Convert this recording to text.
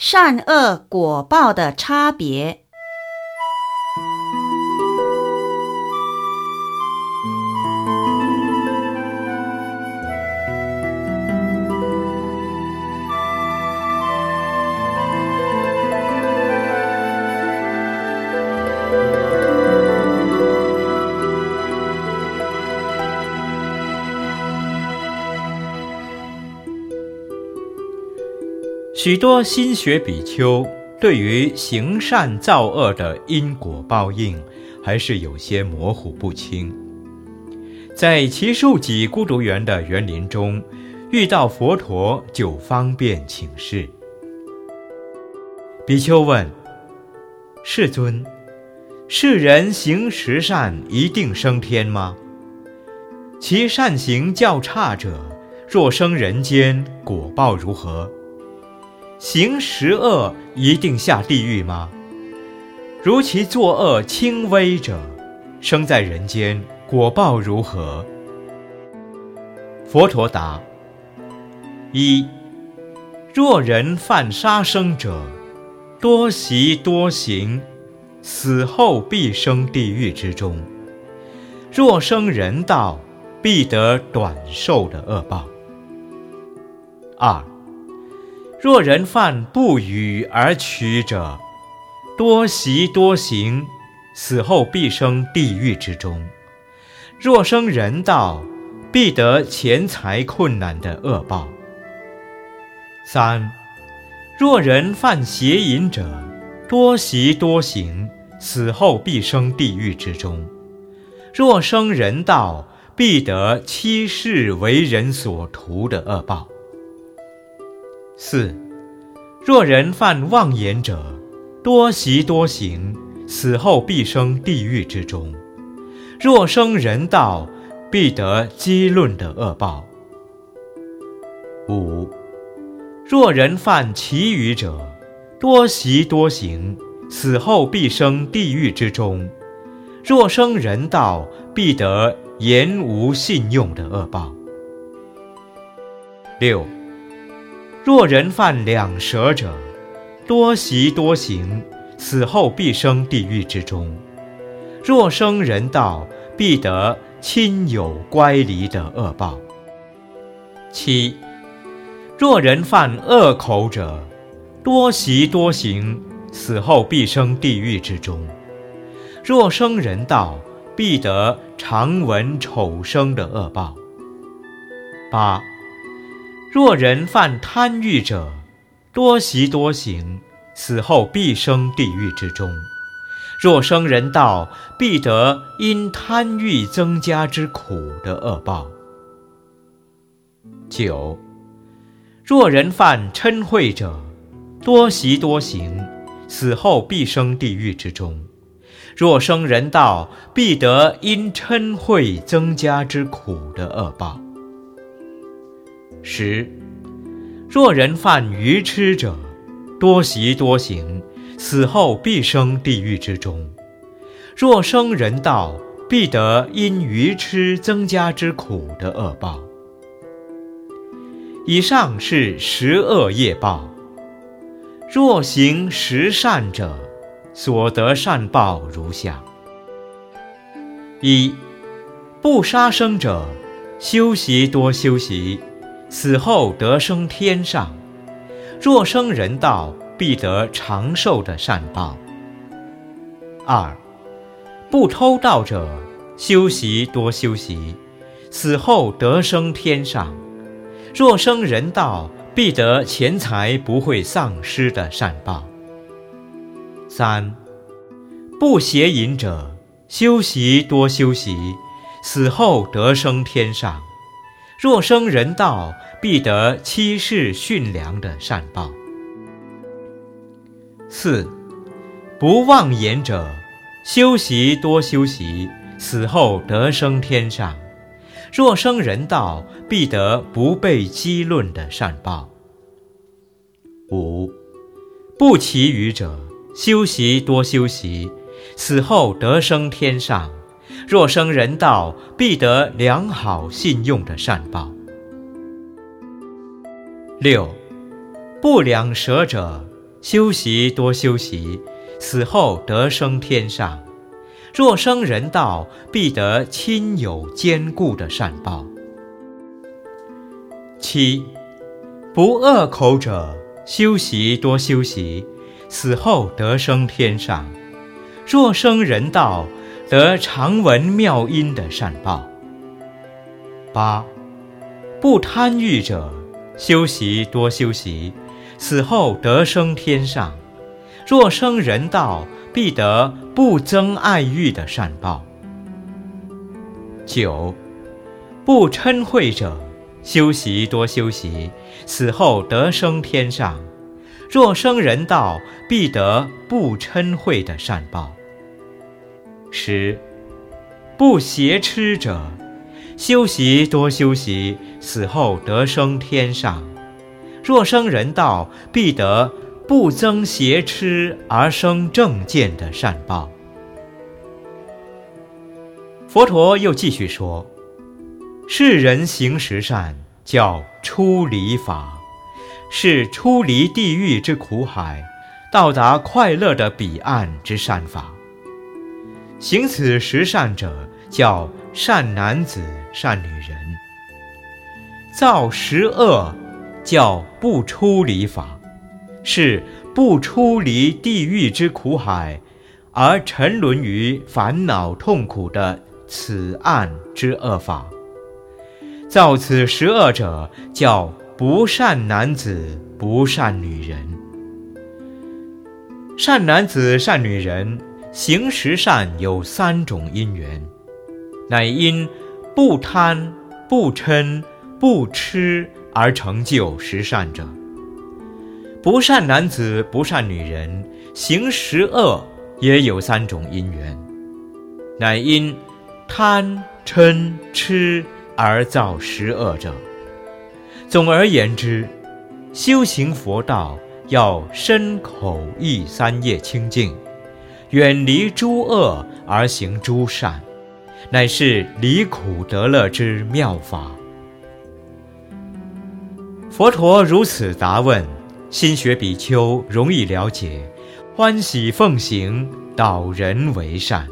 善恶果报的差别。许多心学比丘对于行善造恶的因果报应，还是有些模糊不清。在奇树己孤独园的园林中，遇到佛陀就方便请示。比丘问：“世尊，世人行十善一定升天吗？其善行较差者，若生人间，果报如何？”行十恶一定下地狱吗？如其作恶轻微者，生在人间果报如何？佛陀答：一，若人犯杀生者，多习多行，死后必生地狱之中；若生人道，必得短寿的恶报。二。若人犯不语而取者，多习多行，死后必生地狱之中；若生人道，必得钱财困难的恶报。三，若人犯邪淫者，多习多行，死后必生地狱之中；若生人道，必得七世为人所图的恶报。四，若人犯妄言者，多习多行，死后必生地狱之中；若生人道，必得讥论的恶报。五，若人犯其余者，多习多行，死后必生地狱之中；若生人道，必得言无信用的恶报。六。若人犯两舌者，多习多行，死后必生地狱之中；若生人道，必得亲友乖离的恶报。七，若人犯恶口者，多习多行，死后必生地狱之中；若生人道，必得常闻丑声的恶报。八。若人犯贪欲者，多习多行，死后必生地狱之中；若生人道，必得因贪欲增加之苦的恶报。九，若人犯嗔恚者，多习多行，死后必生地狱之中；若生人道，必得因嗔恚增加之苦的恶报。十，若人犯愚痴者，多习多行，死后必生地狱之中；若生人道，必得因愚痴增加之苦的恶报。以上是十恶业报。若行十善者，所得善报如下：一，不杀生者，修习多修习。死后得生天上，若生人道，必得长寿的善报。二，不偷盗者，修习多修习，死后得生天上，若生人道，必得钱财不会丧失的善报。三，不邪淫者，修习多修习，死后得生天上。若生人道，必得七世驯良的善报。四，不妄言者，修习多修习，死后得生天上。若生人道，必得不被讥论的善报。五，不其余者，修习多修习，死后得生天上。若生人道，必得良好信用的善报。六，不两舌者，修习多修习，死后得生天上。若生人道，必得亲友坚固的善报。七，不恶口者，修习多修习，死后得生天上。若生人道，得常闻妙音的善报。八，不贪欲者，修习多修习，死后得生天上。若生人道，必得不增爱欲的善报。九，不嗔恚者，修习多修习，死后得生天上。若生人道，必得不嗔恚的善报。十，不邪痴者。修习多修习，死后得生天上。若生人道，必得不增邪痴而生正见的善报。佛陀又继续说：世人行十善，叫出离法，是出离地狱之苦海，到达快乐的彼岸之善法。行此十善者，叫善男子。善女人造十恶，叫不出离法，是不出离地狱之苦海，而沉沦于烦恼痛苦的此岸之恶法。造此十恶者，叫不善男子、不善女人。善男子、善女人行十善有三种因缘，乃因。不贪、不嗔、不痴而成就十善者，不善男子、不善女人行十恶也有三种因缘，乃因贪、嗔、痴而造十恶者。总而言之，修行佛道要身口意三业清净，远离诸恶而行诸善。乃是离苦得乐之妙法。佛陀如此答问，心学比丘容易了解，欢喜奉行，导人为善。